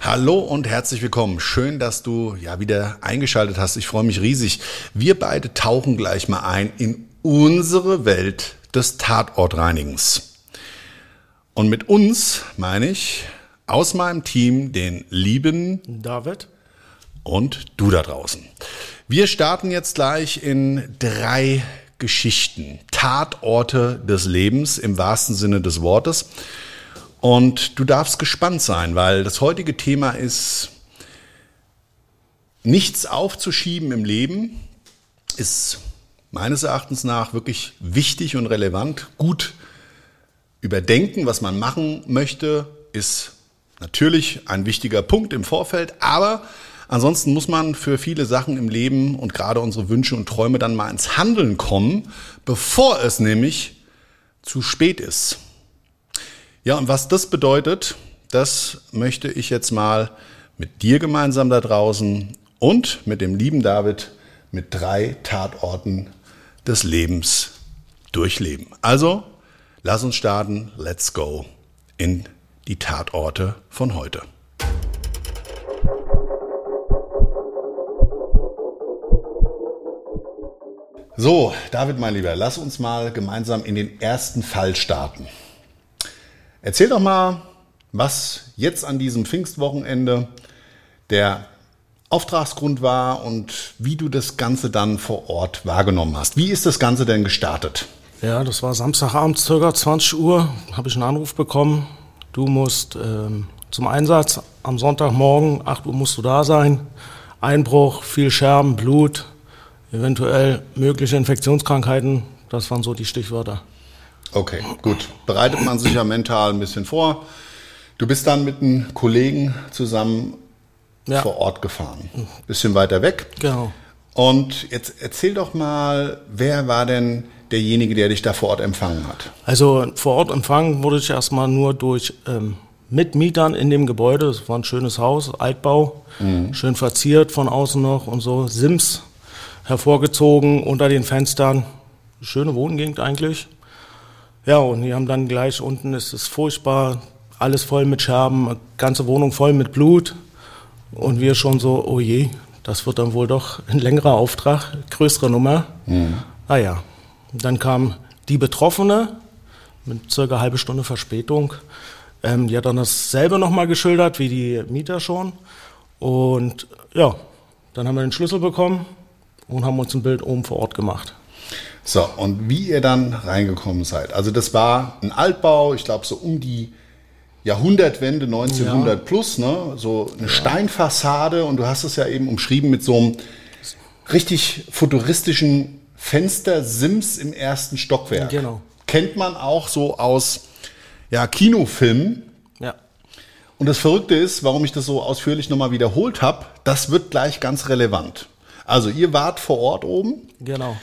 Hallo und herzlich willkommen. Schön, dass du ja wieder eingeschaltet hast. Ich freue mich riesig. Wir beide tauchen gleich mal ein in unsere Welt des Tatortreinigens. Und mit uns meine ich aus meinem Team den lieben David und du da draußen. Wir starten jetzt gleich in drei Geschichten, Tatorte des Lebens im wahrsten Sinne des Wortes. Und du darfst gespannt sein, weil das heutige Thema ist, nichts aufzuschieben im Leben ist meines Erachtens nach wirklich wichtig und relevant. Gut überdenken, was man machen möchte, ist natürlich ein wichtiger Punkt im Vorfeld, aber ansonsten muss man für viele Sachen im Leben und gerade unsere Wünsche und Träume dann mal ins Handeln kommen, bevor es nämlich zu spät ist. Ja, und was das bedeutet, das möchte ich jetzt mal mit dir gemeinsam da draußen und mit dem lieben David mit drei Tatorten des Lebens durchleben. Also, lass uns starten. Let's go in die Tatorte von heute. So, David, mein Lieber, lass uns mal gemeinsam in den ersten Fall starten. Erzähl doch mal, was jetzt an diesem Pfingstwochenende der Auftragsgrund war und wie du das Ganze dann vor Ort wahrgenommen hast. Wie ist das Ganze denn gestartet? Ja, das war Samstagabend, circa 20 Uhr, habe ich einen Anruf bekommen. Du musst ähm, zum Einsatz am Sonntagmorgen, 8 Uhr musst du da sein. Einbruch, viel Scherben, Blut, eventuell mögliche Infektionskrankheiten. Das waren so die Stichwörter. Okay, gut. Bereitet man sich ja mental ein bisschen vor. Du bist dann mit einem Kollegen zusammen Ja. vor Ort gefahren. Bisschen weiter weg. Genau. Und jetzt erzähl doch mal, wer war denn derjenige, der dich da vor Ort empfangen hat? Also vor Ort empfangen wurde ich erstmal nur durch ähm, Mitmietern in dem Gebäude. Es war ein schönes Haus, Altbau, schön verziert von außen noch und so. Sims hervorgezogen unter den Fenstern. Schöne Wohngegend eigentlich. Ja, und die haben dann gleich unten, ist es furchtbar, alles voll mit Scherben, ganze Wohnung voll mit Blut. Und wir schon so, oh je, das wird dann wohl doch ein längerer Auftrag, größere Nummer. Naja, dann kam die Betroffene mit circa halbe Stunde Verspätung. Ähm, die hat dann dasselbe nochmal geschildert wie die Mieter schon. Und ja, dann haben wir den Schlüssel bekommen und haben uns ein Bild oben vor Ort gemacht. So, und wie ihr dann reingekommen seid. Also das war ein Altbau, ich glaube so um die Jahrhundertwende 1900 plus, ne? so eine Steinfassade und du hast es ja eben umschrieben mit so einem richtig futuristischen Fenstersims im ersten Stockwerk. Genau. Kennt man auch so aus ja, Kinofilmen. Ja. Und das Verrückte ist, warum ich das so ausführlich nochmal wiederholt habe, das wird gleich ganz relevant. Also ihr wart vor Ort oben Genau.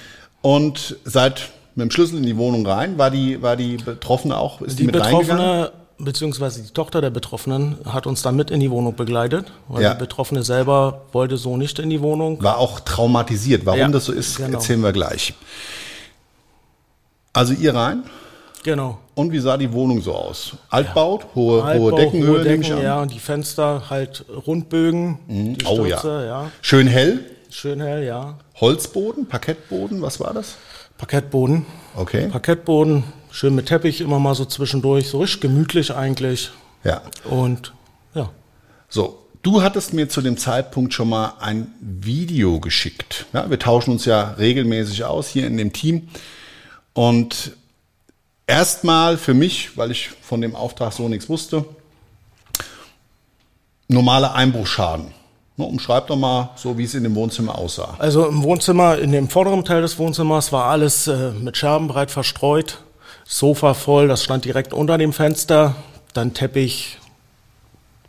Und seid mit dem Schlüssel in die Wohnung rein. War die, war die Betroffene auch? Ist die, Die mit reingegangen? Betroffene, beziehungsweise die Tochter der Betroffenen, hat uns dann mit in die Wohnung begleitet, weil Ja. die Betroffene selber wollte so nicht in die Wohnung. War auch traumatisiert. Warum Ja, das so ist, genau. erzählen wir gleich. Also ihr rein? Genau. Und wie sah die Wohnung so aus? Altbaut, hohe, Altbau, hohe Deckenhöhe, hohe nehme ich Decken, an. ja, und die Fenster halt Rundbögen, die Oh ja. Stürze, ja. Schön hell. Schön hell, ja. Holzboden, Parkettboden, was war das? Parkettboden. Okay. Parkettboden, schön mit Teppich immer mal so zwischendurch, so richtig gemütlich eigentlich. Ja. Und ja, So, du hattest mir zu dem Zeitpunkt schon mal ein Video geschickt. Ja, wir tauschen uns ja regelmäßig aus hier in dem Team. Und erstmal für mich, weil ich von dem Auftrag so nichts wusste, normaler Einbruchschaden. Ne, umschreib doch mal so, wie es in dem Wohnzimmer aussah. also im Wohnzimmer, in dem vorderen Teil des Wohnzimmers war alles äh, mit Scherben breit verstreut. Sofa voll, das stand direkt unter dem Fenster. Dann Teppich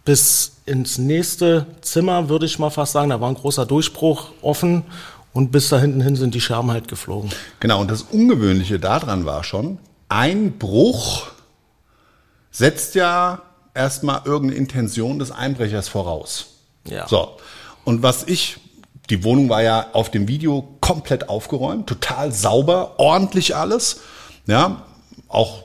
bis ins nächste Zimmer, würde ich mal fast sagen. Da war ein großer Durchbruch offen und bis da hinten hin sind die Scherben halt geflogen. Genau, und das Ungewöhnliche daran war schon, Einbruch setzt ja erstmal irgendeine Intention des Einbrechers voraus. Ja. So, und was ich, die Wohnung war ja auf dem Video komplett aufgeräumt, total sauber, ordentlich alles. Ja, auch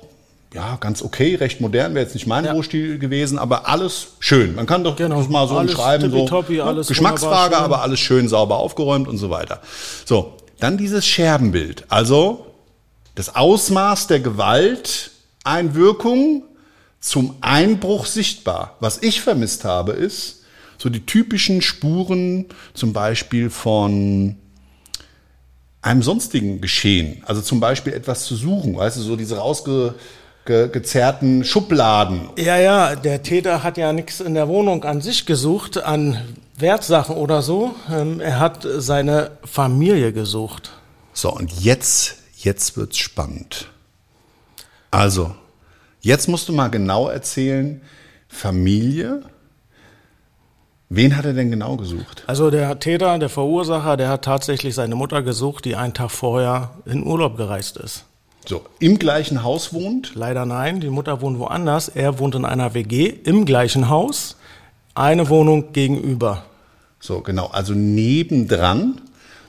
ja, ganz okay, recht modern, wäre jetzt nicht mein Ja. Gewesen, aber alles schön. Man kann doch Genau, mal so alles umschreiben, so ne, alles Geschmacksfrage, aber alles schön sauber aufgeräumt und so weiter. So, dann dieses Scherbenbild. Also das Ausmaß der Gewalteinwirkung zum Einbruch sichtbar. Was ich vermisst habe, ist so die typischen Spuren zum Beispiel von einem sonstigen Geschehen. Also zum Beispiel etwas zu suchen, weißt du, so diese rausgezerrten Schubladen. Ja, ja, der Täter hat ja nichts in der Wohnung an sich gesucht, an Wertsachen oder so. Ähm, Er hat seine Familie gesucht. So, und jetzt, jetzt wird's spannend. Also, jetzt musst du mal genau erzählen, Familie, wen hat er denn genau gesucht? Also der Täter, der Verursacher, der hat tatsächlich seine Mutter gesucht, die einen Tag vorher in Urlaub gereist ist. So, im gleichen Haus wohnt, Leider nein, die Mutter wohnt woanders. Er wohnt in einer WG im gleichen Haus, eine Wohnung gegenüber. So, genau, also nebendran.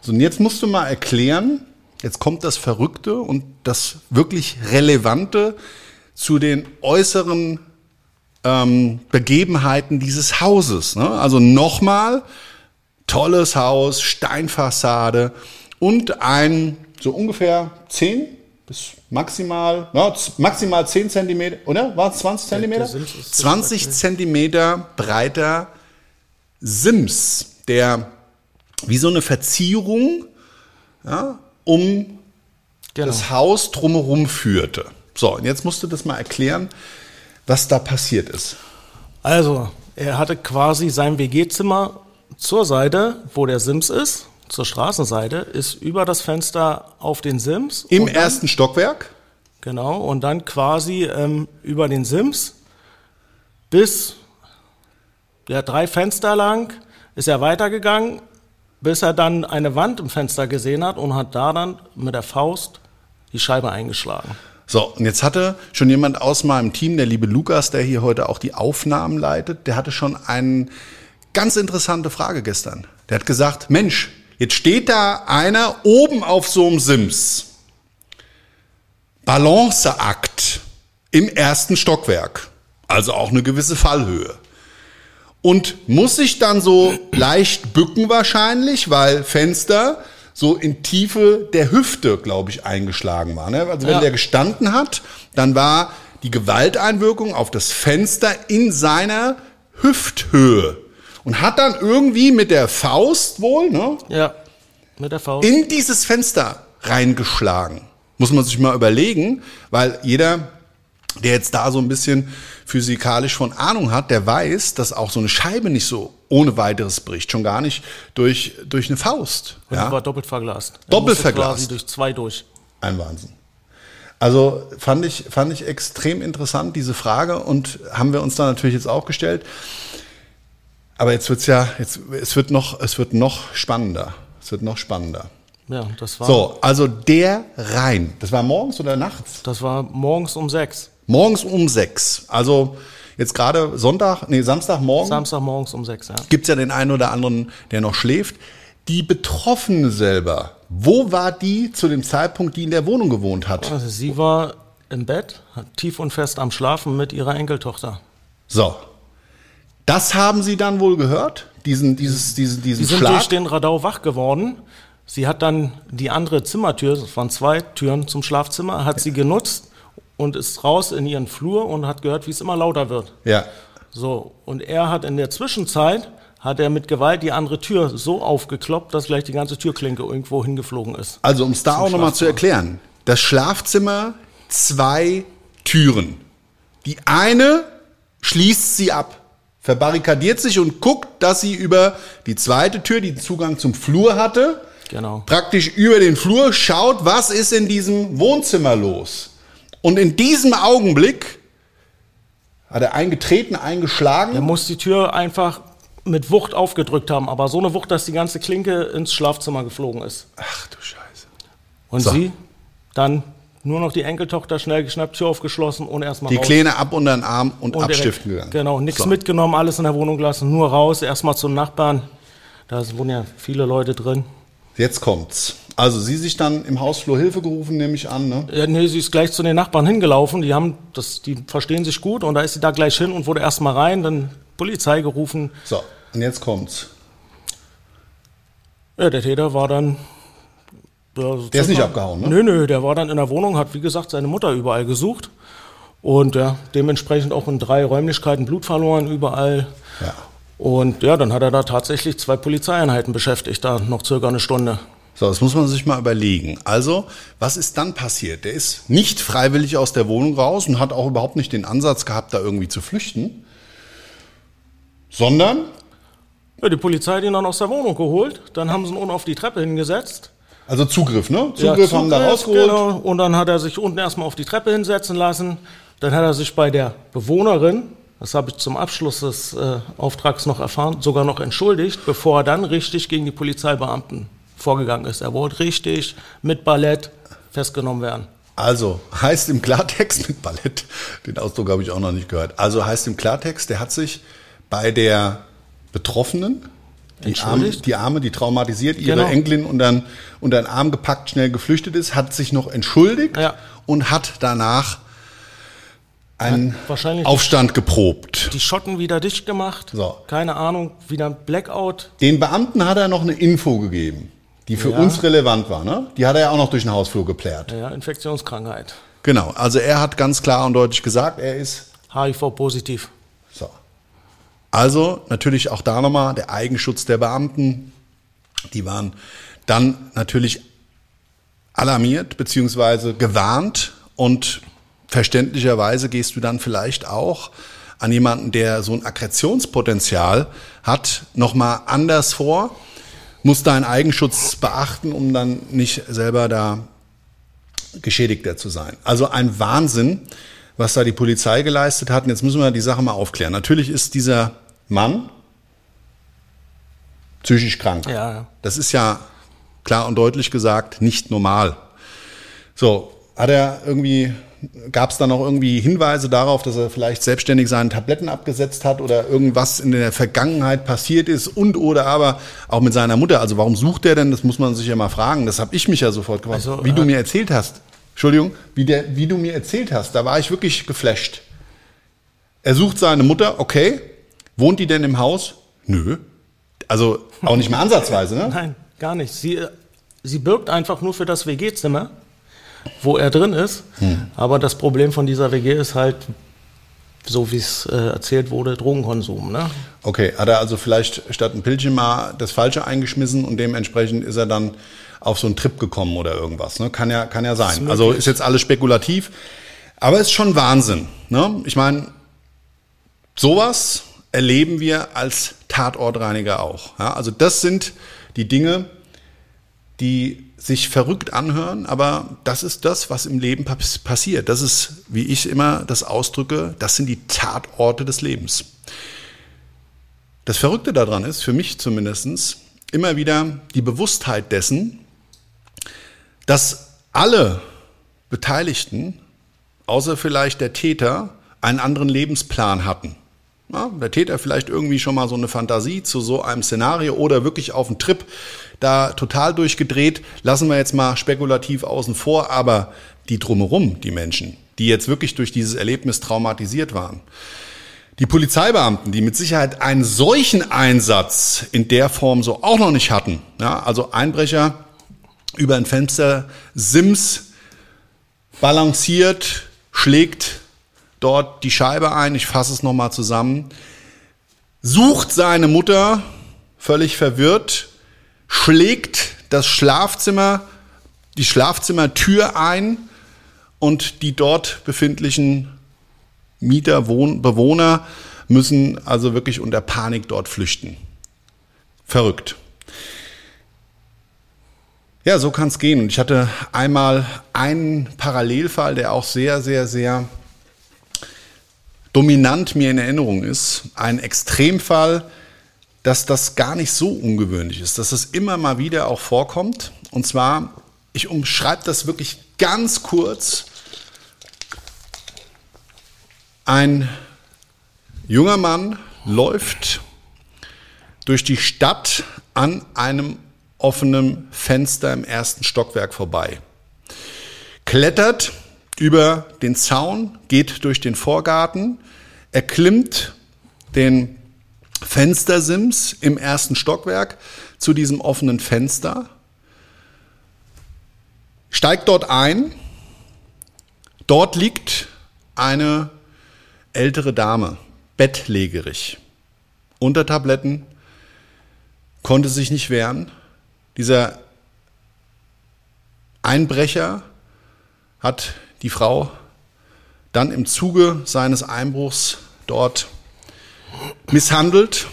So, und jetzt musst du mal erklären, jetzt kommt das Verrückte und das wirklich Relevante zu den äußeren ähm, Begebenheiten dieses Hauses. Ne? Also nochmal, tolles Haus, Steinfassade und ein so ungefähr 10 bis maximal, z- maximal 10 Zentimeter, oder? War es 20 Zentimeter? Sims ist 20 Zentimeter breiter Sims, der wie so eine Verzierung ja, um Genau. das Haus drumherum führte. So, und jetzt musst du das mal erklären, was da passiert ist. Also, er hatte quasi sein WG-Zimmer zur Seite, wo der Sims ist, zur Straßenseite, ist über das Fenster auf den Sims. Im dann, ersten Stockwerk. Genau, und dann quasi ähm, über den Sims bis ja, drei Fenster lang ist er weitergegangen, bis er dann eine Wand im Fenster gesehen hat und hat da dann mit der Faust die Scheibe eingeschlagen. So, und jetzt hatte schon jemand aus meinem Team, der liebe Lukas, der hier heute auch die Aufnahmen leitet, der hatte schon eine ganz interessante Frage gestern. Der hat gesagt, Mensch, jetzt steht da einer oben auf so einem Sims. Balanceakt im ersten Stockwerk. Also auch eine gewisse Fallhöhe. Und muss sich dann so leicht bücken wahrscheinlich, weil Fenster so in Tiefe der Hüfte, glaube ich, eingeschlagen war. Ne? Also wenn Ja. der gestanden hat, dann war die Gewalteinwirkung auf das Fenster in seiner Hüfthöhe. Und hat dann irgendwie mit der Faust wohl ne, Ja, mit der Faust. in dieses Fenster reingeschlagen. Muss man sich mal überlegen, weil jeder, der jetzt da so ein bisschen physikalisch von Ahnung hat, der weiß, dass auch so eine Scheibe nicht so ohne weiteres bricht, schon gar nicht durch, durch eine Faust. Und Ja? die war doppelt verglast. Er Doppelt verglast. Durch zwei durch. Ein Wahnsinn. Also fand ich, fand ich extrem interessant, diese Frage, und haben wir uns da natürlich jetzt auch gestellt. Aber jetzt wird's ja, jetzt, es wird noch, es wird noch spannender. Es wird noch spannender. Ja, das war, So, also der Rhein. Das war morgens oder nachts? das war morgens um sechs. Morgens um sechs. Also jetzt gerade Sonntag, nee, Samstagmorgen Samstag morgens um sechs, ja. gibt's ja den einen oder anderen, der noch schläft. Die Betroffene selber, wo war die zu dem Zeitpunkt, die in der Wohnung gewohnt hat? Also sie war im Bett, tief und fest am Schlafen mit ihrer Enkeltochter. So. Das haben Sie dann wohl gehört? Diesen, dieses, diesen, diesen Sie sind Schlag? durch den Radau wach geworden. Sie hat dann die andere Zimmertür, das waren zwei Türen zum Schlafzimmer, hat sie genutzt und ist raus in ihren Flur und hat gehört, wie es immer lauter wird. ja. So, und er hat in der Zwischenzeit, hat er mit Gewalt die andere Tür so aufgekloppt, dass gleich die ganze Türklinke irgendwo hingeflogen ist. Also, um es da auch nochmal zu erklären. Das Schlafzimmer, zwei Türen. Die eine schließt sie ab, verbarrikadiert sich und guckt, dass sie über die zweite Tür, die Zugang zum Flur hatte, Genau. praktisch über den Flur schaut, was ist in diesem Wohnzimmer los. Und in diesem Augenblick hat er eingetreten, eingeschlagen. Er muss die Tür einfach mit Wucht aufgedrückt haben, aber so eine Wucht, dass die ganze Klinke ins Schlafzimmer geflogen ist. Ach du Scheiße. Und So. sie dann nur noch die Enkeltochter schnell geschnappt, Tür aufgeschlossen und erstmal Die raus. Kleine ab unter den Arm und, Und abstiften direkt- gegangen. Genau, nichts So. mitgenommen, alles in der Wohnung gelassen, nur raus, erstmal zum Nachbarn. Da wohnen ja viele Leute drin. Jetzt kommt's. Also sie sich dann im Hausflur Hilfe gerufen, nehme ich an. Ne? Ja, nee, sie ist gleich zu den Nachbarn hingelaufen. Die haben das, die verstehen sich gut und da ist sie da gleich hin und wurde erstmal rein, dann Polizei gerufen. So, und jetzt kommt's. Ja, der Täter war dann. Ja, so Der ist nicht abgehauen, ne? Nö, nö, der war dann in der Wohnung, hat wie gesagt seine Mutter überall gesucht und ja, dementsprechend auch in drei Räumlichkeiten Blut verloren, überall. Ja. Und ja, dann hat er da tatsächlich zwei Polizeieinheiten beschäftigt, da noch circa eine Stunde. So, das muss man sich mal überlegen. Also, was ist dann passiert? Der ist nicht freiwillig aus der Wohnung raus und hat auch überhaupt nicht den Ansatz gehabt, da irgendwie zu flüchten, sondern, Ja, die Polizei hat ihn dann aus der Wohnung geholt, dann haben sie ihn unten auf die Treppe hingesetzt. also Zugriff, ne? Ja, Zugriff haben da Zugriff, rausgeholt. Genau. Und dann hat er sich unten erstmal auf die Treppe hinsetzen lassen. Dann hat er sich bei der Bewohnerin, das habe ich zum Abschluss des äh, Auftrags noch erfahren, sogar noch entschuldigt, bevor er dann richtig gegen die Polizeibeamten vorgegangen ist. Er wollte richtig mit Ballett festgenommen werden. Also heißt im Klartext mit Ballett, den Ausdruck habe ich auch noch nicht gehört. Also heißt im Klartext, der hat sich bei der Betroffenen, die Arme, die Arme, die traumatisiert ihre Genau. Enkelin unter, den- unter den Arm gepackt, schnell geflüchtet ist, hat sich noch entschuldigt Ja. und hat danach einen wahrscheinlich- Aufstand geprobt. Die Schotten wieder dicht gemacht. So. Keine Ahnung, wieder ein Blackout. Den Beamten hat er noch eine Info gegeben, die für Ja. uns relevant war. Ne? Die hat er ja auch noch durch den Hausflur geplärt. Ja, Infektionskrankheit. Genau, also er hat ganz klar und deutlich gesagt, er ist HIV-positiv. So. Also natürlich auch da nochmal der Eigenschutz der Beamten. Die waren dann natürlich alarmiert beziehungsweise gewarnt und verständlicherweise gehst du dann vielleicht auch an jemanden, der so ein Aggressionspotenzial hat, nochmal anders vor, muss deinen Eigenschutz beachten, um dann nicht selber da Geschädigter zu sein. Also ein Wahnsinn, was da die Polizei geleistet hat. Und jetzt müssen wir die Sache mal aufklären. Natürlich ist dieser Mann psychisch krank. Ja, ja. Das ist ja klar und deutlich gesagt nicht normal. So, hat er irgendwie, gab es da noch irgendwie Hinweise darauf, dass er vielleicht selbstständig seine Tabletten abgesetzt hat oder irgendwas in der Vergangenheit passiert ist und oder aber auch mit seiner Mutter. Also warum sucht er denn? Das muss man sich ja mal fragen. Das habe ich mich ja sofort gefragt. Also, wie du äh, mir erzählt hast. Entschuldigung, wie, der, wie du mir erzählt hast, da war ich wirklich geflasht. Er sucht seine Mutter, okay. Wohnt die denn im Haus? Nö. Also auch nicht mehr ansatzweise, ne? Nein, gar nicht. Sie, äh, sie birgt einfach nur für das WG-Zimmer, wo er drin ist. Hm. Aber das Problem von dieser WG ist halt, so wie es äh, erzählt wurde, Drogenkonsum. Ne? Okay, hat er also vielleicht statt ein Pillchen mal das Falsche eingeschmissen und dementsprechend ist er dann auf so einen Trip gekommen oder irgendwas. Ne? Kann ja, kann ja sein. Also ist jetzt alles spekulativ. Aber ist schon Wahnsinn. Ne? Ich meine, sowas erleben wir als Tatortreiniger auch. Ja? Also das sind die Dinge, die sich verrückt anhören, aber das ist das, was im Leben pass- passiert. Das ist, wie ich immer das ausdrücke, das sind die Tatorte des Lebens. Das Verrückte daran ist, für mich zumindestens immer wieder die Bewusstheit dessen, dass alle Beteiligten, außer vielleicht der Täter, einen anderen Lebensplan hatten. Ja, der Täter vielleicht irgendwie schon mal so eine Fantasie zu so einem Szenario oder wirklich auf einen Trip da total durchgedreht. Lassen wir jetzt mal spekulativ außen vor, aber die drumherum, die Menschen, die jetzt wirklich durch dieses Erlebnis traumatisiert waren. Die Polizeibeamten, die mit Sicherheit einen solchen Einsatz in der Form so auch noch nicht hatten, ja, also Einbrecher über ein Fenster, Sims balanciert, schlägt dort die Scheibe ein, ich fasse es nochmal zusammen, sucht seine Mutter, völlig verwirrt, schlägt das Schlafzimmer, die Schlafzimmertür ein und die dort befindlichen Mieter, Wohn Bewohner müssen also wirklich unter Panik dort flüchten. Verrückt. Ja, so kann es gehen. Und ich hatte einmal einen Parallelfall, der auch sehr, sehr, sehr dominant mir in Erinnerung ist. Ein Extremfall, dass das gar nicht so ungewöhnlich ist, dass es immer mal wieder auch vorkommt. Und zwar, ich umschreibe das wirklich ganz kurz. Ein junger Mann läuft durch die Stadt an einem offenen Fenster im ersten Stockwerk vorbei. Klettert über den Zaun, geht durch den Vorgarten, erklimmt den Fenstersims im ersten Stockwerk zu diesem offenen Fenster, steigt dort ein. Dort liegt eine ältere Dame, bettlägerig, unter Tabletten, konnte sich nicht wehren. Dieser Einbrecher hat die Frau dann im Zuge seines Einbruchs dort misshandelt,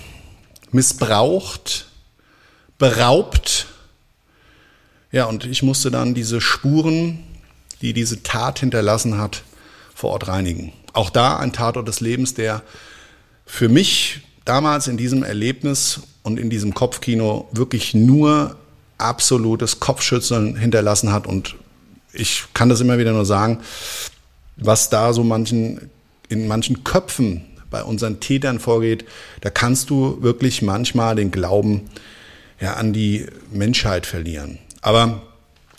missbraucht, beraubt. Ja, und ich musste dann diese Spuren, die diese Tat hinterlassen hat, vor Ort reinigen. Auch da ein Tatort des Lebens, der für mich damals in diesem Erlebnis und in diesem Kopfkino wirklich nur absolutes Kopfschütteln hinterlassen hat. Und ich kann das immer wieder nur sagen, was da so manchen, in manchen Köpfen bei unseren Tätern vorgeht, da kannst du wirklich manchmal den Glauben ja, an die Menschheit verlieren. Aber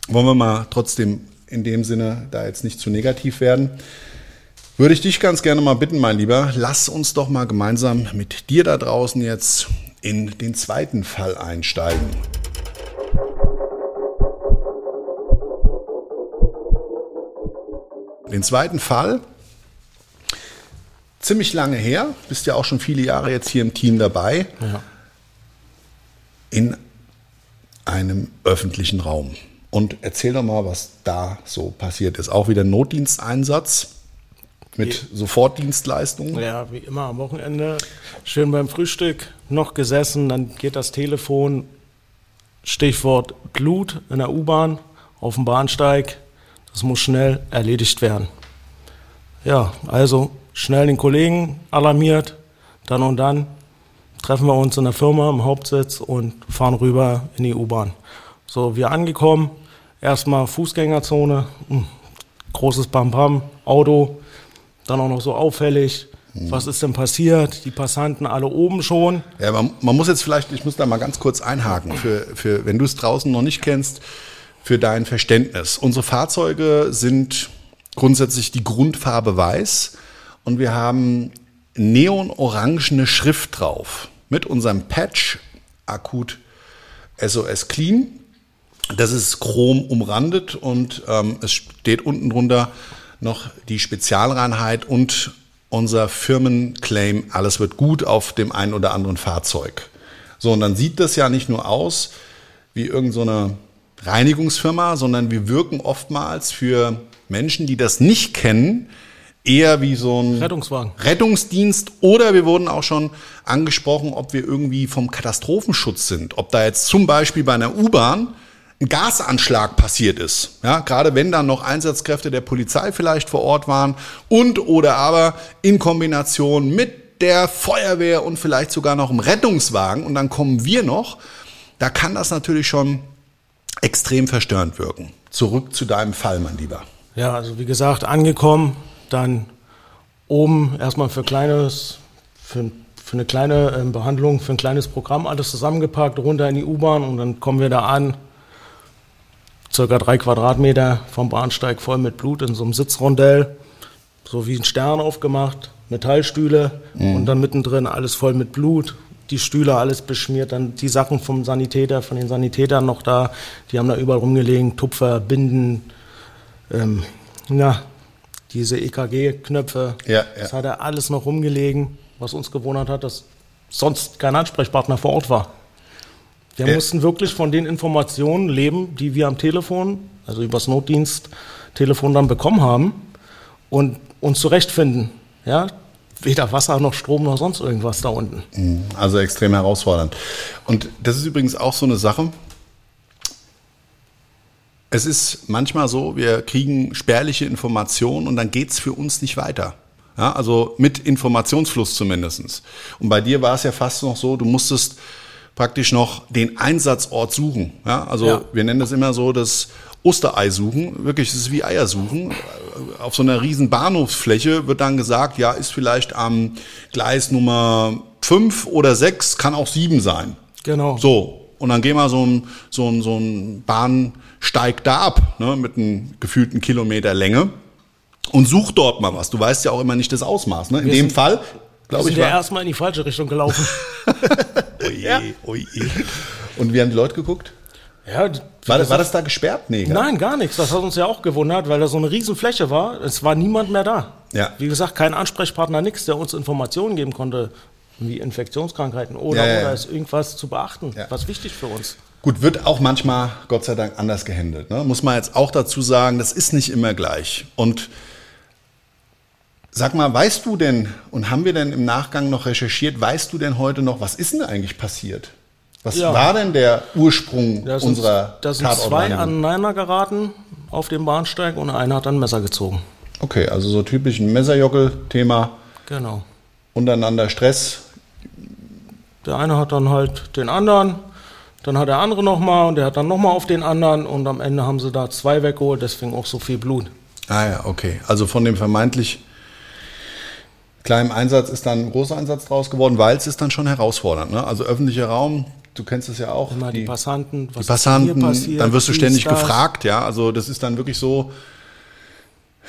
wollen wir mal trotzdem in dem Sinne da jetzt nicht zu negativ werden. Würde ich dich ganz gerne mal bitten, mein Lieber, lass uns doch mal gemeinsam mit dir da draußen jetzt in den zweiten Fall einsteigen. Den zweiten Fall, ziemlich lange her, bist ja auch schon viele Jahre jetzt hier im Team dabei, ja. in einem öffentlichen Raum. Und erzähl doch mal, was da so passiert ist. Auch wieder Notdiensteinsatz mit Sofortdienstleistungen. Ja, wie immer am Wochenende. Schön beim Frühstück noch gesessen, dann geht das Telefon, Stichwort Blut in der U-Bahn, auf dem Bahnsteig. Das muss schnell erledigt werden. Ja, also schnell den Kollegen alarmiert, dann und dann treffen wir uns in der Firma im Hauptsitz und fahren rüber in die U-Bahn. So, wir angekommen, erstmal Fußgängerzone, hm, großes Bam-Bam, Auto, dann auch noch so auffällig. Mhm. Was ist denn passiert? Die Passanten alle oben schon. Ja, man, man, muss jetzt vielleicht, ich muss da mal ganz kurz einhaken, für, für, wenn du es draußen noch nicht kennst, für dein Verständnis. Unsere Fahrzeuge sind grundsätzlich die Grundfarbe weiß und wir haben neonorangene Schrift drauf mit unserem Patch Akut SOS Clean. Das ist chrom umrandet und ähm, es steht unten drunter noch die Spezialreinheit und unser Firmenclaim, alles wird gut auf dem einen oder anderen Fahrzeug. So, und dann sieht das ja nicht nur aus wie irgendeine so Reinigungsfirma, sondern wir wirken oftmals für Menschen, die das nicht kennen, eher wie so ein Rettungswagen. Rettungsdienst oder wir wurden auch schon angesprochen, ob wir irgendwie vom Katastrophenschutz sind, ob da jetzt zum Beispiel bei einer U-Bahn ein Gasanschlag passiert ist. Ja, gerade wenn dann noch Einsatzkräfte der Polizei vielleicht vor Ort waren und oder aber in Kombination mit der Feuerwehr und vielleicht sogar noch einem Rettungswagen und dann kommen wir noch, da kann das natürlich schon extrem verstörend wirken. Zurück zu deinem Fall, mein Lieber. Ja, also wie gesagt, angekommen, dann oben erstmal für kleines, für, für eine kleine äh, Behandlung, für ein kleines Programm alles zusammengepackt, runter in die U-Bahn und dann kommen wir da an, circa drei Quadratmeter vom Bahnsteig voll mit Blut in so einem Sitzrondell. so wie ein Stern aufgemacht, Metallstühle und dann mittendrin alles voll mit Blut. Die Stühle alles beschmiert, dann die Sachen vom Sanitäter, von den Sanitätern noch da, die haben da überall rumgelegen, Tupfer, Binden, ähm, na, diese EKG-Knöpfe. Ja, ja. Das hat er alles noch rumgelegen, was uns gewundert hat, dass sonst kein Ansprechpartner vor Ort war. Wir Ja. mussten wirklich von den Informationen leben, die wir am Telefon, also übers Notdienst-Telefon dann bekommen haben und uns zurechtfinden. Ja? Weder Wasser noch Strom noch sonst irgendwas da unten. Also extrem herausfordernd. Und das ist übrigens auch so eine Sache. Es ist manchmal so, wir kriegen spärliche Informationen und dann geht's für uns nicht weiter. Ja, also mit Informationsfluss zumindestens. Und bei dir war es ja fast noch so, du musstest praktisch noch den Einsatzort suchen. Ja, also Ja. wir nennen das immer so das Osterei suchen. Wirklich, es ist wie Eier suchen. Auf so einer riesen Bahnhofsfläche wird dann gesagt, ja, ist vielleicht am Gleis Nummer 5 oder 6, kann auch 7 sein. Genau. So, und dann geh mal so ein, so ein, so ein Bahnsteig da ab, ne, mit einem gefühlten Kilometer Länge und such dort mal was. Du weißt ja auch immer nicht das Ausmaß. Ne? In Wir dem sind- Fall, Wir glaube sind ich, ja war, erstmal in die falsche Richtung gelaufen. oje, oje. Und wie haben die Leute geguckt? Ja, War das, war das da gesperrt? Nee? Nein, gar nichts. Das hat uns ja auch gewundert, weil da so eine Riesenfläche war. Es war niemand mehr da. Ja. Wie gesagt, kein Ansprechpartner, nichts, der uns Informationen geben konnte, wie Infektionskrankheiten oder, Ja, ja, oder ist irgendwas zu beachten, was wichtig für uns. Gut, wird auch manchmal, Gott sei Dank, anders gehandelt. Ne? Muss man jetzt auch dazu sagen, das ist nicht immer gleich. Und sag mal, weißt du denn, und haben wir denn im Nachgang noch recherchiert, weißt du denn heute noch, was ist denn eigentlich passiert? Was Ja. war denn der Ursprung Da sind, unserer da sind zwei aneinander geraten auf dem Bahnsteig und einer hat dann ein Messer gezogen. Okay, also so typisch ein Messerjockel-Thema, Genau. untereinander Stress. Der eine hat dann halt den anderen, dann hat der andere nochmal und der hat dann nochmal auf den anderen und am Ende haben sie da zwei weggeholt, deswegen auch so viel Blut. Ah ja, okay. Also von dem vermeintlich kleinen Einsatz ist dann ein großer Einsatz draus geworden, weil es ist dann schon herausfordernd. Ne? Also öffentlicher Raum, du kennst es ja auch. Immer die, Passanten, was die ist Passanten, hier passiert, dann wirst du ständig gefragt, ja. Also das ist dann wirklich so.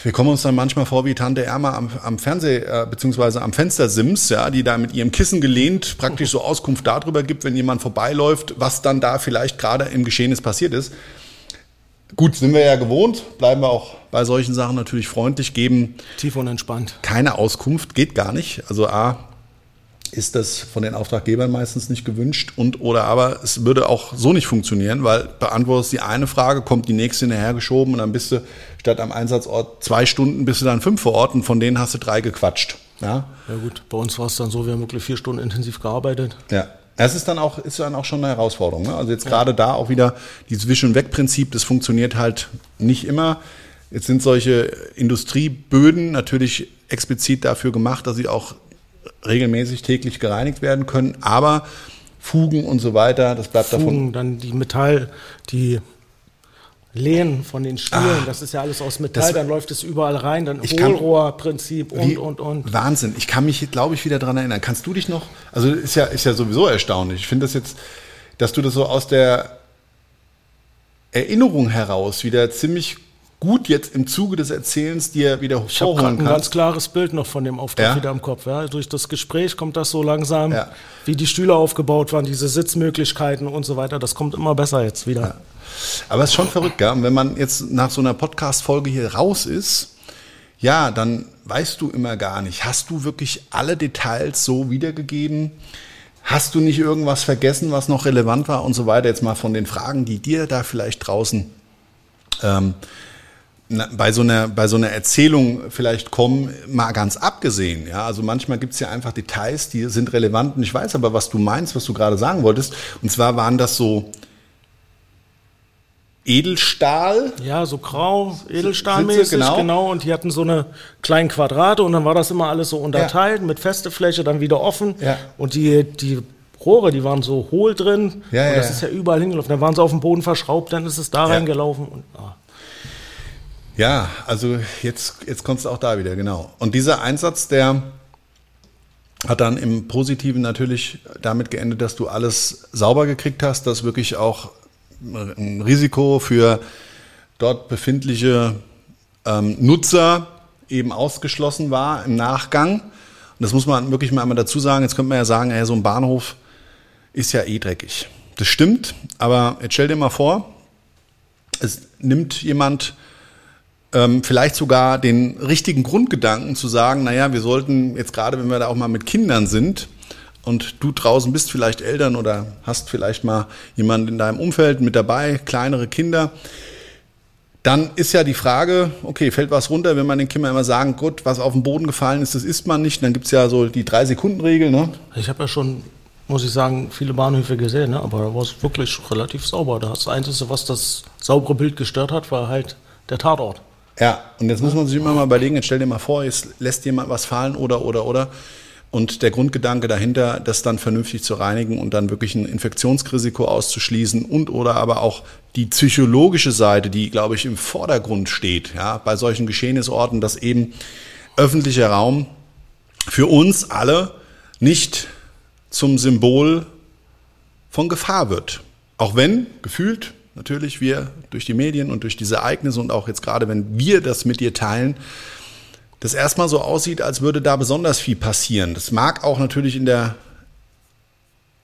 Wir kommen uns dann manchmal vor wie Tante Erma am, am Fernseh, äh, beziehungsweise am Fenstersims, ja, die da mit ihrem Kissen gelehnt praktisch so Auskunft darüber gibt, wenn jemand vorbeiläuft, was dann da vielleicht gerade im Geschehnis passiert ist. Gut, sind wir ja gewohnt, bleiben wir auch bei solchen Sachen natürlich freundlich, geben Tief und entspannt. keine Auskunft, geht gar nicht. Also A, ist das von den Auftraggebern meistens nicht gewünscht und oder aber es würde auch so nicht funktionieren, weil beantwortest die eine Frage, kommt die nächste hinterhergeschoben und dann bist du statt am Einsatzort zwei Stunden, bist du dann fünf vor Ort und von denen hast du drei gequatscht. Ja, Ja gut, bei uns war es dann so, wir haben wirklich vier Stunden intensiv gearbeitet. ja. Das ist dann auch, ist dann auch schon eine Herausforderung. Ne? Also jetzt gerade da auch wieder dieses Wisch- und Weg-Prinzip, das funktioniert halt nicht immer. Jetzt sind solche Industrieböden natürlich explizit dafür gemacht, dass sie auch regelmäßig täglich gereinigt werden können. Aber Fugen und so weiter, das bleibt davon. Fugen, dann die Metall, die Lehnen von den Stühlen, Ah. das ist ja alles aus Metall, Das- dann läuft es überall rein, dann Hohlrohrprinzip und, und, und. Wahnsinn. Ich kann mich, glaube ich, wieder dran erinnern. Kannst du dich noch? Also ist ja, ist ja sowieso erstaunlich. Ich finde das jetzt, dass du das so aus der Erinnerung heraus wieder ziemlich gut jetzt im Zuge des Erzählens dir wieder Ich habe gerade vorholen ein ganz kannst. klares Bild noch von dem Auftrag Ja? wieder im Kopf. Ja. Durch das Gespräch kommt das so langsam, Ja. wie die Stühle aufgebaut waren, diese Sitzmöglichkeiten und so weiter. Das kommt immer besser jetzt wieder. Aber es ist schon verrückt, gell? Und wenn man jetzt nach so einer Podcast-Folge hier raus ist, ja, dann weißt du immer gar nicht, hast du wirklich alle Details so wiedergegeben? Hast du nicht irgendwas vergessen, was noch relevant war und so weiter? Jetzt mal von den Fragen, die dir da vielleicht draußen ähm, bei, so einer, bei so einer Erzählung vielleicht kommen, mal ganz abgesehen. Ja? Also manchmal gibt es ja einfach Details, die sind relevant. Und ich weiß aber, was du meinst, was du gerade sagen wolltest. Und zwar waren das so Edelstahl. Ja, so grau, edelstahlmäßig, Sitze, genau. genau. Und die hatten so eine kleinen Quadrate und dann war das immer alles so unterteilt mit feste Fläche, dann wieder offen. Ja. Und die, die Rohre, die waren so hohl drin. Ja, und ja, das ja. ist ja überall hingelaufen. Dann waren sie auf dem Boden verschraubt, dann ist es da Ja. reingelaufen. Und, ah. Ja, also jetzt, jetzt kommst du auch da wieder, genau. Und dieser Einsatz, der hat dann im Positiven natürlich damit geendet, dass du alles sauber gekriegt hast, dass wirklich auch ein Risiko für dort befindliche ähm, Nutzer eben ausgeschlossen war im Nachgang. Und das muss man wirklich mal einmal dazu sagen. Jetzt könnte man ja sagen, ey, so ein Bahnhof ist ja eh dreckig. Das stimmt, aber jetzt stell dir mal vor, es nimmt jemand ähm, vielleicht sogar den richtigen Grundgedanken zu sagen, naja, wir sollten jetzt gerade, wenn wir da auch mal mit Kindern sind, und du draußen bist vielleicht Eltern oder hast vielleicht mal jemanden in deinem Umfeld mit dabei, kleinere Kinder, dann ist ja die Frage, okay, fällt was runter, wenn man den Kindern immer sagen, gut, was auf den Boden gefallen ist, das isst man nicht. Dann gibt es ja so die Drei-Sekunden-Regel. Ne? Ich habe ja schon, muss ich sagen, viele Bahnhöfe gesehen, ne? aber da war es wirklich relativ sauber. Das Einzige, was das saubere Bild gestört hat, war halt der Tatort. Ja, und jetzt muss man sich immer mal überlegen, jetzt stell dir mal vor, jetzt lässt jemand was fallen oder, oder, oder. Und der Grundgedanke dahinter, das dann vernünftig zu reinigen und dann wirklich ein Infektionsrisiko auszuschließen und oder aber auch die psychologische Seite, die, glaube ich, im Vordergrund steht, ja, bei solchen Geschehnisorten, dass eben öffentlicher Raum für uns alle nicht zum Symbol von Gefahr wird. Auch wenn, gefühlt, natürlich wir durch die Medien und durch diese Ereignisse und auch jetzt gerade, wenn wir das mit dir teilen, das erstmal so aussieht, als würde da besonders viel passieren. Das mag auch natürlich in der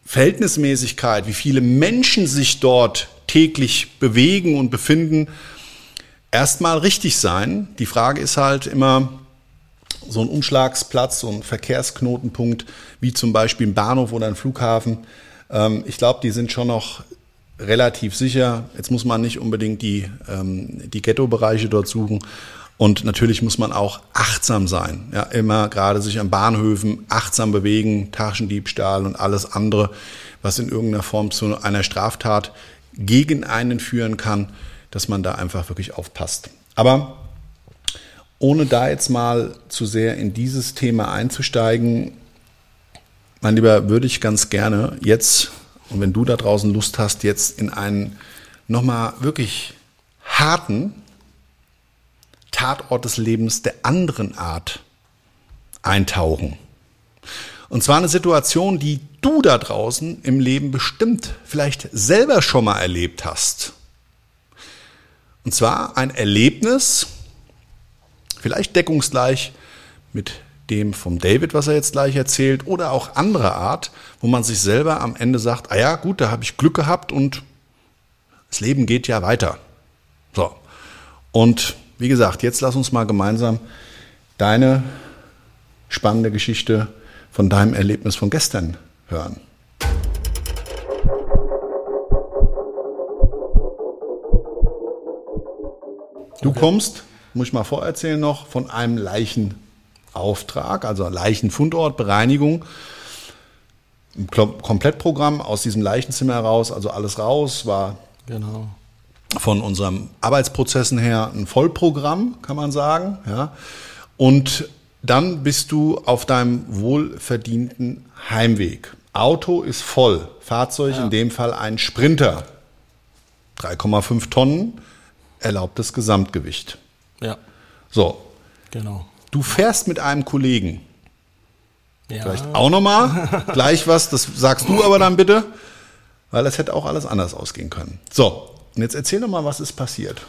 Verhältnismäßigkeit, wie viele Menschen sich dort täglich bewegen und befinden, erstmal richtig sein. Die Frage ist halt immer, so ein Umschlagsplatz, so ein Verkehrsknotenpunkt, wie zum Beispiel ein Bahnhof oder ein Flughafen. Ähm, ich glaube, die sind schon noch relativ sicher. Jetzt muss man nicht unbedingt die, ähm, die Ghetto-Bereiche dort suchen. Und natürlich muss man auch achtsam sein. Ja, immer gerade sich an Bahnhöfen achtsam bewegen, Taschendiebstahl und alles andere, was in irgendeiner Form zu einer Straftat gegen einen führen kann, dass man da einfach wirklich aufpasst. Aber ohne da jetzt mal zu sehr in dieses Thema einzusteigen, mein Lieber, würde ich ganz gerne jetzt, und wenn du da draußen Lust hast, jetzt in einen nochmal wirklich harten, Tatort des Lebens der anderen Art eintauchen. Und zwar eine Situation, die du da draußen im Leben bestimmt vielleicht selber schon mal erlebt hast. Und zwar ein Erlebnis, vielleicht deckungsgleich mit dem vom David, was er jetzt gleich erzählt, oder auch anderer Art, wo man sich selber am Ende sagt, ah ja, gut, da habe ich Glück gehabt und das Leben geht ja weiter. So. Und wie gesagt, jetzt lass uns mal gemeinsam deine spannende Geschichte von deinem Erlebnis von gestern hören. Du kommst, muss ich mal vorerzählen noch, von einem Leichenauftrag, also Leichenfundort, Bereinigung. Ein Komplettprogramm aus diesem Leichenzimmer heraus, also alles raus, war genau von unseren Arbeitsprozessen her ein Vollprogramm, kann man sagen. Ja. Und dann bist du auf deinem wohlverdienten Heimweg. Auto ist voll, Fahrzeug ja. in dem Fall ein Sprinter. 3,5 Tonnen erlaubtes Gesamtgewicht. Ja. So. Genau. Du fährst mit einem Kollegen. Ja. Vielleicht auch nochmal gleich was, das sagst du aber dann bitte, weil es hätte auch alles anders ausgehen können. So, und jetzt erzähl doch mal, was ist passiert.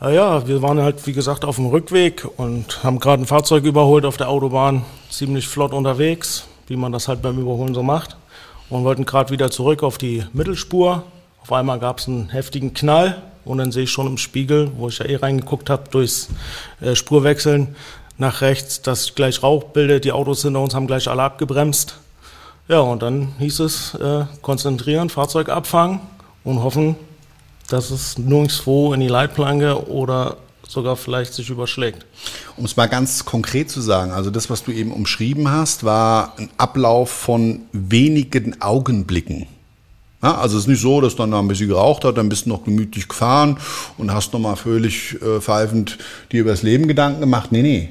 Ja, wir waren halt, wie gesagt, auf dem Rückweg und haben gerade ein Fahrzeug überholt auf der Autobahn, ziemlich flott unterwegs, wie man das halt beim Überholen so macht. Und wollten gerade wieder zurück auf die Mittelspur. Auf einmal gab es einen heftigen Knall und dann sehe ich schon im Spiegel, wo ich ja eh reingeguckt habe, durchs äh, Spurwechseln nach rechts, dass gleich Rauch bildet. Die Autos hinter uns haben gleich alle abgebremst. Ja, und dann hieß es, äh, konzentrieren, Fahrzeug abfangen und hoffen, dass es nirgendwo in die Leitplanke oder sogar vielleicht sich überschlägt. Um es mal ganz konkret zu sagen, also das, was du eben umschrieben hast, war ein Ablauf von wenigen Augenblicken. Ja, also es ist nicht so, dass dann ein bisschen geraucht hat, dann bist du noch gemütlich gefahren und hast nochmal völlig äh, pfeifend dir über das Leben Gedanken gemacht. Nee, nee.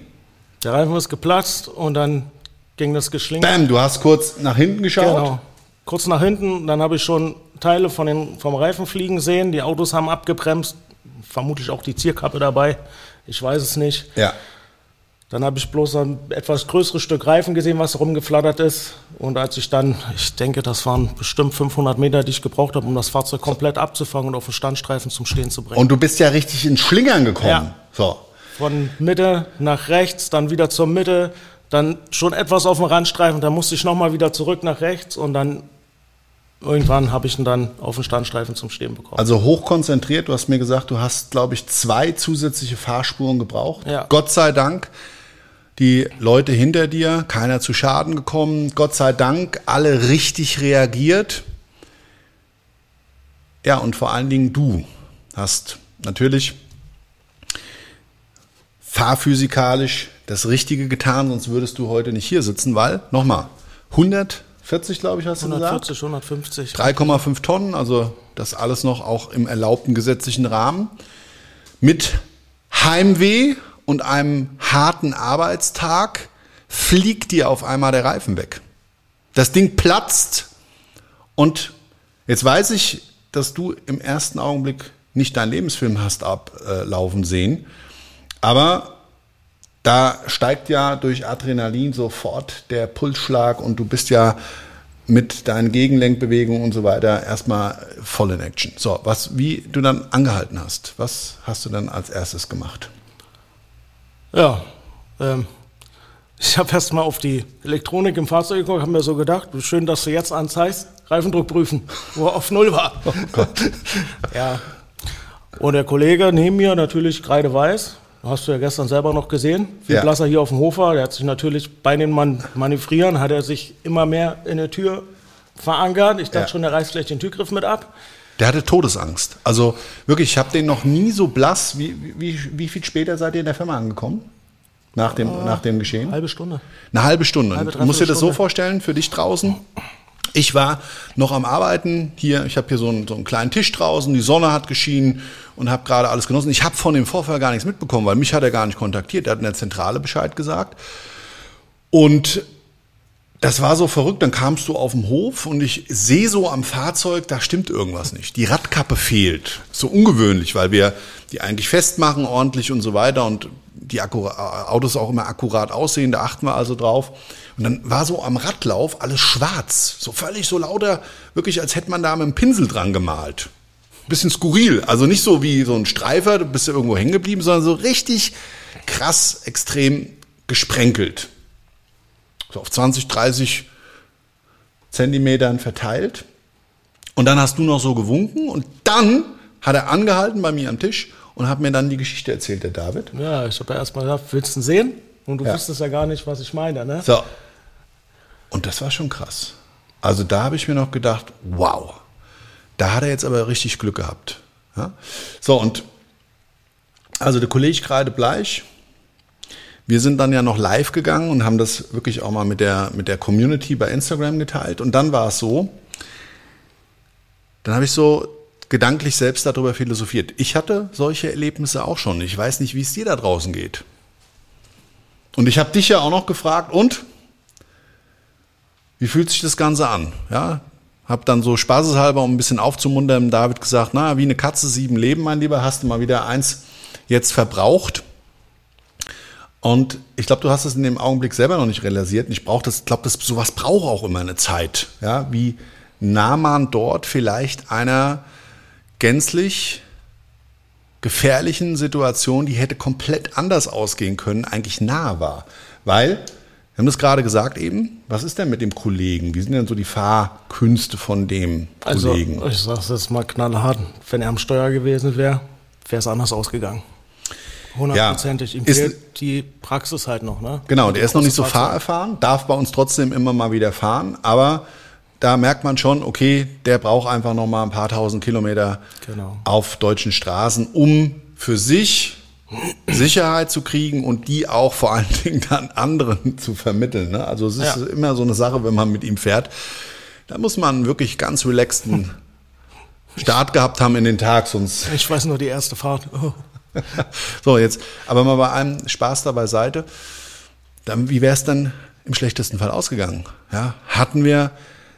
Der Reifen ist geplatzt und dann ging das geschlingert. Bam, du hast kurz nach hinten geschaut. Genau. Kurz nach hinten, dann habe ich schon Teile von den, vom Reifen fliegen sehen. Die Autos haben abgebremst. Vermutlich auch die Zierkappe dabei. Ich weiß es nicht. Ja. Dann habe ich bloß ein etwas größeres Stück Reifen gesehen, was rumgeflattert ist. Und als ich dann, ich denke, das waren bestimmt 500 Meter, die ich gebraucht habe, um das Fahrzeug komplett abzufangen und auf den Standstreifen zum Stehen zu bringen. Und du bist ja richtig in Schlingern gekommen. Ja. So. Von Mitte nach rechts, dann wieder zur Mitte, dann schon etwas auf dem Randstreifen, dann musste ich nochmal wieder zurück nach rechts und dann irgendwann habe ich ihn dann auf den Standstreifen zum Stehen bekommen. Also hochkonzentriert, du hast mir gesagt, du hast, glaube ich, zwei zusätzliche Fahrspuren gebraucht. Ja. Gott sei Dank die Leute hinter dir, keiner zu Schaden gekommen. Gott sei Dank alle richtig reagiert. Ja, und vor allen Dingen du hast natürlich fahrphysikalisch das Richtige getan, sonst würdest du heute nicht hier sitzen, weil, nochmal, 140, glaube ich, hast du 140, gesagt? 150. 3,5 Tonnen, also das alles noch auch im erlaubten gesetzlichen Rahmen. Mit Heimweh und einem harten Arbeitstag fliegt dir auf einmal der Reifen weg. Das Ding platzt und jetzt weiß ich, dass du im ersten Augenblick nicht deinen Lebensfilm hast ablaufen sehen, aber da steigt ja durch Adrenalin sofort der Pulsschlag und du bist ja mit deinen Gegenlenkbewegungen und so weiter erstmal voll in Action. So, was, wie du dann angehalten hast, was hast du dann als erstes gemacht? Ja, ähm, ich habe erst mal auf die Elektronik im Fahrzeug geguckt, habe mir so gedacht, schön, dass du jetzt anzeigst, Reifendruck prüfen, wo er auf Null war. Oh Gott. ja. Und der Kollege neben mir natürlich kreideweiß, hast du ja gestern selber noch gesehen, wie Ja. blass er hier auf dem Hof war. Der hat sich natürlich bei den Man Manövrieren, hat er sich immer mehr in der Tür verankert. Ich dachte Ja. schon, der reißt vielleicht den Türgriff mit ab. Der hatte Todesangst. Also wirklich, ich habe den noch nie so blass. Wie, wie, wie viel später seid ihr in der Firma angekommen? Nach dem, nach dem Geschehen? Halbe Stunde. Eine halbe Stunde. Halbe, du musst dir das so vorstellen, für dich draußen. Ich war noch am Arbeiten hier. Ich habe hier so einen, so einen kleinen Tisch draußen. Die Sonne hat geschienen und habe gerade alles genossen. Ich habe von dem Vorfall gar nichts mitbekommen, weil mich hat er gar nicht kontaktiert. Er hat in der Zentrale Bescheid gesagt. Und das war so verrückt, dann kamst du auf den Hof und ich sehe so am Fahrzeug, da stimmt irgendwas nicht. Die Radkappe fehlt. So ungewöhnlich, weil wir die eigentlich festmachen ordentlich und so weiter und die Akkura Autos auch immer akkurat aussehen, da achten wir also drauf. Und dann war so am Radlauf alles schwarz, so völlig so lauter, wirklich als hätte man da mit einem Pinsel dran gemalt. Bisschen skurril, also nicht so wie so ein Streifer, du bist ja irgendwo hängen geblieben, sondern so richtig krass, extrem gesprenkelt so auf 20, 30 Zentimetern verteilt. Und dann hast du noch so gewunken und dann hat er angehalten bei mir am Tisch und hat mir dann die Geschichte erzählt, der David. Ja, ich habe ja erst mal gesagt, willst du ihn sehen? Und du Ja. wusstest ja gar nicht, was ich meine, ne? So. Und das war schon krass. Also da habe ich mir noch gedacht, wow, da hat er jetzt aber richtig Glück gehabt. Ja? So, und also der Kollege gerade Bleich, wir sind dann ja noch live gegangen und haben das wirklich auch mal mit der, mit der Community bei Instagram geteilt. Und dann war es so, dann habe ich so gedanklich selbst darüber philosophiert. Ich hatte solche Erlebnisse auch schon. Ich weiß nicht, wie es dir da draußen geht. Und ich habe dich ja auch noch gefragt, und? Wie fühlt sich das Ganze an? Ja, hab dann so spaßeshalber, um ein bisschen aufzumuntern, David gesagt, na, wie eine Katze, sieben Leben, mein Lieber, hast du mal wieder eins jetzt verbraucht. Und ich glaube, du hast es in dem Augenblick selber noch nicht realisiert. Und ich brauche das, glaube, das sowas braucht auch immer eine Zeit. Ja, wie nah man dort vielleicht einer gänzlich gefährlichen Situation, die hätte komplett anders ausgehen können, eigentlich nahe war. Weil, wir haben das gerade gesagt eben, was ist denn mit dem Kollegen? Wie sind denn so die Fahrkünste von dem Also, Kollegen? ich sag's jetzt mal knallhart. Wenn er am Steuer gewesen wäre, wäre es anders ausgegangen. Hundertprozentig. Ihm Ist- fehlt die Praxis halt noch, ne? Genau, der ist noch nicht so fahrerfahren, darf bei uns trotzdem immer mal wieder fahren, aber da merkt man schon, okay, der braucht einfach noch mal ein paar tausend Kilometer Genau. auf deutschen Straßen, um für sich Sicherheit zu kriegen und die auch vor allen Dingen dann anderen zu vermitteln. Ne? Also es ist Ja. immer so eine Sache, wenn man mit ihm fährt, da muss man wirklich ganz relaxten Start gehabt haben in den Tag, sonst Ich weiß nur die erste Fahrt. Oh. so, jetzt, aber mal bei einem Spaß da beiseite. Dann, wie wäre es dann im schlechtesten Fall ausgegangen? Ja, hatten wir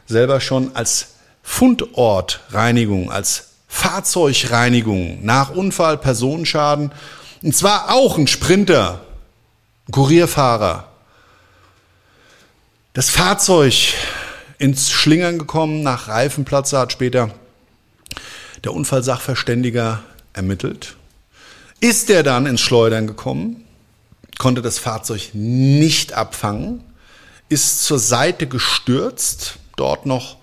selber schon als Fundortreinigung, als Fahrzeugreinigung nach Unfall, Personenschaden, und zwar auch ein Sprinter, ein Kurierfahrer, das Fahrzeug ins Schlingern gekommen, nach Reifenplatze hat später der Unfallsachverständiger ermittelt. ist er dann ins Schleudern gekommen, konnte das Fahrzeug nicht abfangen, ist zur Seite gestürzt, dort noch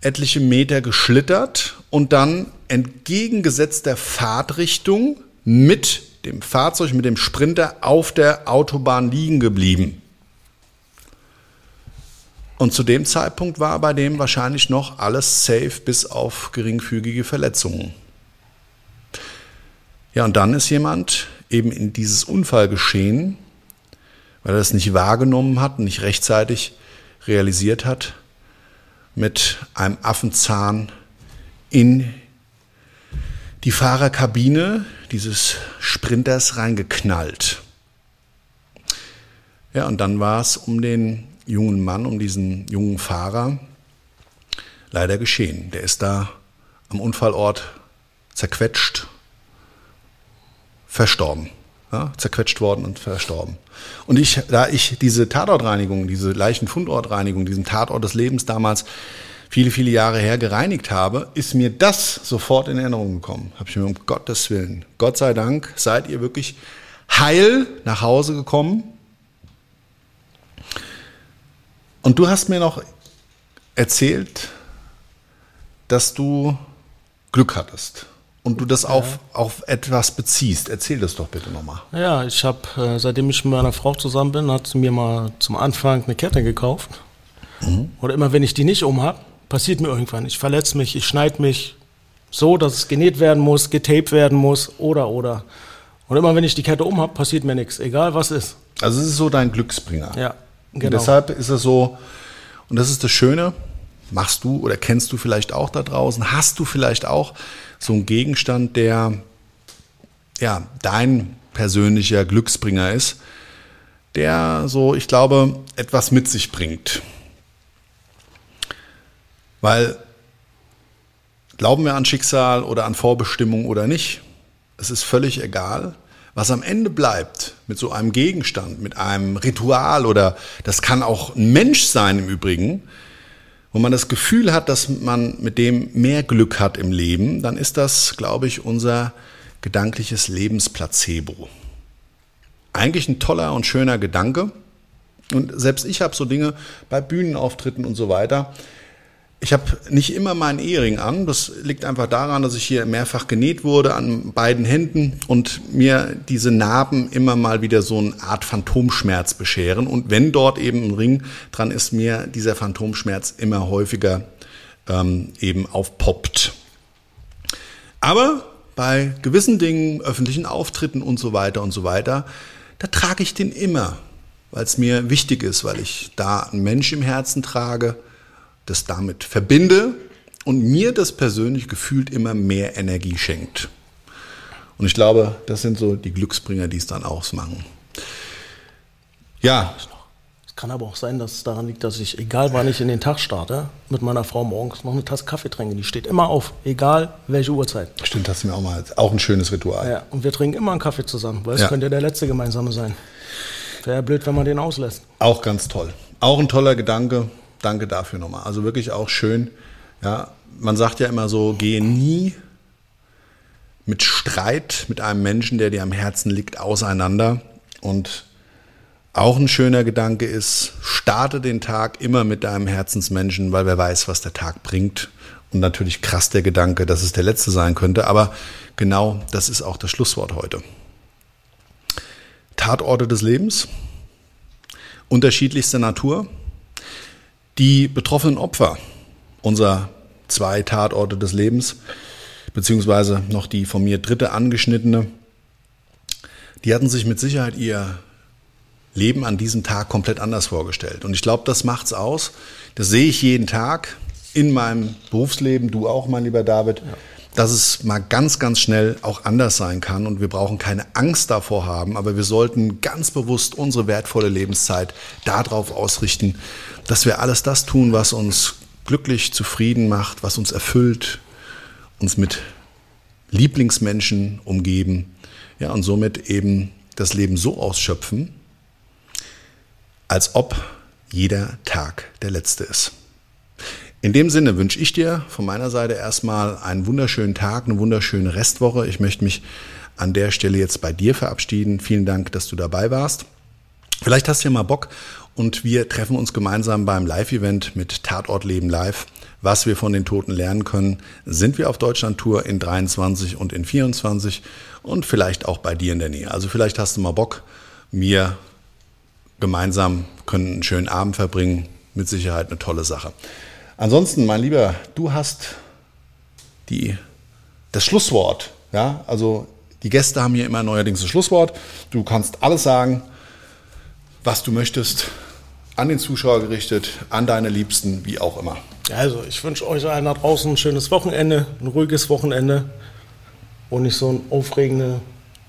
etliche Meter geschlittert und dann entgegengesetzter Fahrtrichtung mit dem Fahrzeug, mit dem Sprinter auf der Autobahn liegen geblieben. Und zu dem Zeitpunkt war bei dem wahrscheinlich noch alles safe bis auf geringfügige Verletzungen. Ja, und dann ist jemand eben in dieses Unfallgeschehen, weil er das nicht wahrgenommen hat, nicht rechtzeitig realisiert hat, mit einem Affenzahn in die Fahrerkabine dieses Sprinters reingeknallt. Ja, und dann war es um den jungen Mann, um diesen jungen Fahrer leider geschehen. Der ist da am Unfallort zerquetscht, verstorben. Ja, zerquetscht worden und verstorben. Und ich, da ich diese Tatortreinigung, diese Leichenfundortreinigung, diesen Tatort des Lebens damals viele, viele Jahre her gereinigt habe, ist mir das sofort in Erinnerung gekommen. Habe ich mir um Gottes Willen, Gott sei Dank, seid ihr wirklich heil nach Hause gekommen. Und du hast mir noch erzählt, dass du Glück hattest und du das auf, auf etwas beziehst. Erzähl das doch bitte nochmal. Ja, ich habe, äh, seitdem ich mit meiner Frau zusammen bin, hat sie mir mal zum Anfang eine Kette gekauft. Mhm. Oder immer wenn ich die nicht um habe, passiert mir irgendwann. Ich verletze mich, ich schneide mich so, dass es genäht werden muss, getaped werden muss oder oder. Und immer wenn ich die Kette um habe, passiert mir nichts, egal was ist. Also es ist so dein Glücksbringer. Ja, genau. Und deshalb ist es so, und das ist das Schöne, machst du oder kennst du vielleicht auch da draußen, hast du vielleicht auch so einen Gegenstand, der ja dein persönlicher Glücksbringer ist, der so, ich glaube, etwas mit sich bringt. Weil glauben wir an Schicksal oder an Vorbestimmung oder nicht, es ist völlig egal. Was am Ende bleibt mit so einem Gegenstand, mit einem Ritual oder das kann auch ein Mensch sein im Übrigen, wo man das Gefühl hat, dass man mit dem mehr Glück hat im Leben, dann ist das, glaube ich, unser gedankliches Lebensplacebo. Eigentlich ein toller und schöner Gedanke. Und selbst ich habe so Dinge bei Bühnenauftritten und so weiter. Ich habe nicht immer meinen Ehering an. Das liegt einfach daran, dass ich hier mehrfach genäht wurde an beiden Händen und mir diese Narben immer mal wieder so eine Art Phantomschmerz bescheren. Und wenn dort eben ein Ring dran ist, mir dieser Phantomschmerz immer häufiger ähm, eben aufpoppt. Aber bei gewissen Dingen, öffentlichen Auftritten und so weiter und so weiter, da trage ich den immer, weil es mir wichtig ist, weil ich da einen Mensch im Herzen trage, das damit verbinde und mir das persönlich gefühlt immer mehr Energie schenkt. Und ich glaube, das sind so die Glücksbringer, die es dann ausmachen. Ja. Es kann aber auch sein, dass es daran liegt, dass ich, egal wann ich in den Tag starte, mit meiner Frau morgens noch eine Tasse Kaffee trinke. Die steht immer auf, egal welche Uhrzeit. Stimmt, das ist mir auch mal auch ein schönes Ritual. Ja, und wir trinken immer einen Kaffee zusammen, weil es ja. könnte ja der letzte gemeinsame sein. Wäre ja blöd, wenn man den auslässt. Auch ganz toll. Auch ein toller Gedanke danke dafür nochmal. Also wirklich auch schön. Ja, man sagt ja immer so, gehe nie mit Streit mit einem Menschen, der dir am Herzen liegt, auseinander. Und auch ein schöner Gedanke ist, starte den Tag immer mit deinem Herzensmenschen, weil wer weiß, was der Tag bringt. Und natürlich krass der Gedanke, dass es der letzte sein könnte. Aber genau das ist auch das Schlusswort heute. Tatorte des Lebens, unterschiedlichster Natur. Die betroffenen Opfer unserer zwei Tatorte des Lebens, beziehungsweise noch die von mir dritte angeschnittene, die hatten sich mit Sicherheit ihr Leben an diesem Tag komplett anders vorgestellt. Und ich glaube, das macht's aus. Das sehe ich jeden Tag in meinem Berufsleben, du auch, mein lieber David. Ja dass es mal ganz, ganz schnell auch anders sein kann und wir brauchen keine Angst davor haben, aber wir sollten ganz bewusst unsere wertvolle Lebenszeit darauf ausrichten, dass wir alles das tun, was uns glücklich, zufrieden macht, was uns erfüllt, uns mit Lieblingsmenschen umgeben, ja, und somit eben das Leben so ausschöpfen, als ob jeder Tag der letzte ist. In dem Sinne wünsche ich dir von meiner Seite erstmal einen wunderschönen Tag, eine wunderschöne Restwoche. Ich möchte mich an der Stelle jetzt bei dir verabschieden. Vielen Dank, dass du dabei warst. Vielleicht hast du ja mal Bock und wir treffen uns gemeinsam beim Live-Event mit Tatort Leben Live. Was wir von den Toten lernen können, sind wir auf Deutschland-Tour in 23 und in 24 und vielleicht auch bei dir in der Nähe. Also vielleicht hast du mal Bock, mir gemeinsam können einen schönen Abend verbringen. Mit Sicherheit eine tolle Sache. Ansonsten, mein Lieber, du hast die, das Schlusswort. Ja, also die Gäste haben hier immer neuerdings das Schlusswort. Du kannst alles sagen, was du möchtest, an den Zuschauer gerichtet, an deine Liebsten, wie auch immer. Also, ich wünsche euch allen da draußen ein schönes Wochenende, ein ruhiges Wochenende und nicht so ein aufregende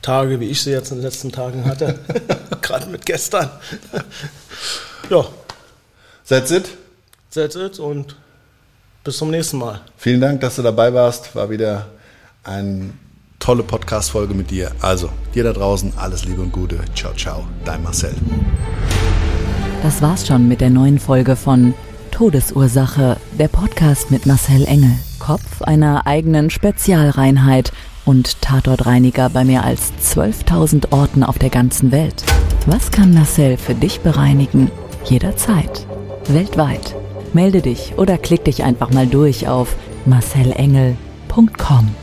Tage, wie ich sie jetzt in den letzten Tagen hatte. Gerade mit gestern. ja. That's it. That's it und bis zum nächsten Mal. Vielen Dank, dass du dabei warst. War wieder eine tolle Podcast-Folge mit dir. Also, dir da draußen alles Liebe und Gute. Ciao, ciao. Dein Marcel. Das war's schon mit der neuen Folge von Todesursache, der Podcast mit Marcel Engel. Kopf einer eigenen Spezialreinheit und Tatortreiniger bei mehr als 12.000 Orten auf der ganzen Welt. Was kann Marcel für dich bereinigen? Jederzeit. Weltweit. Melde dich oder klick dich einfach mal durch auf marcelengel.com.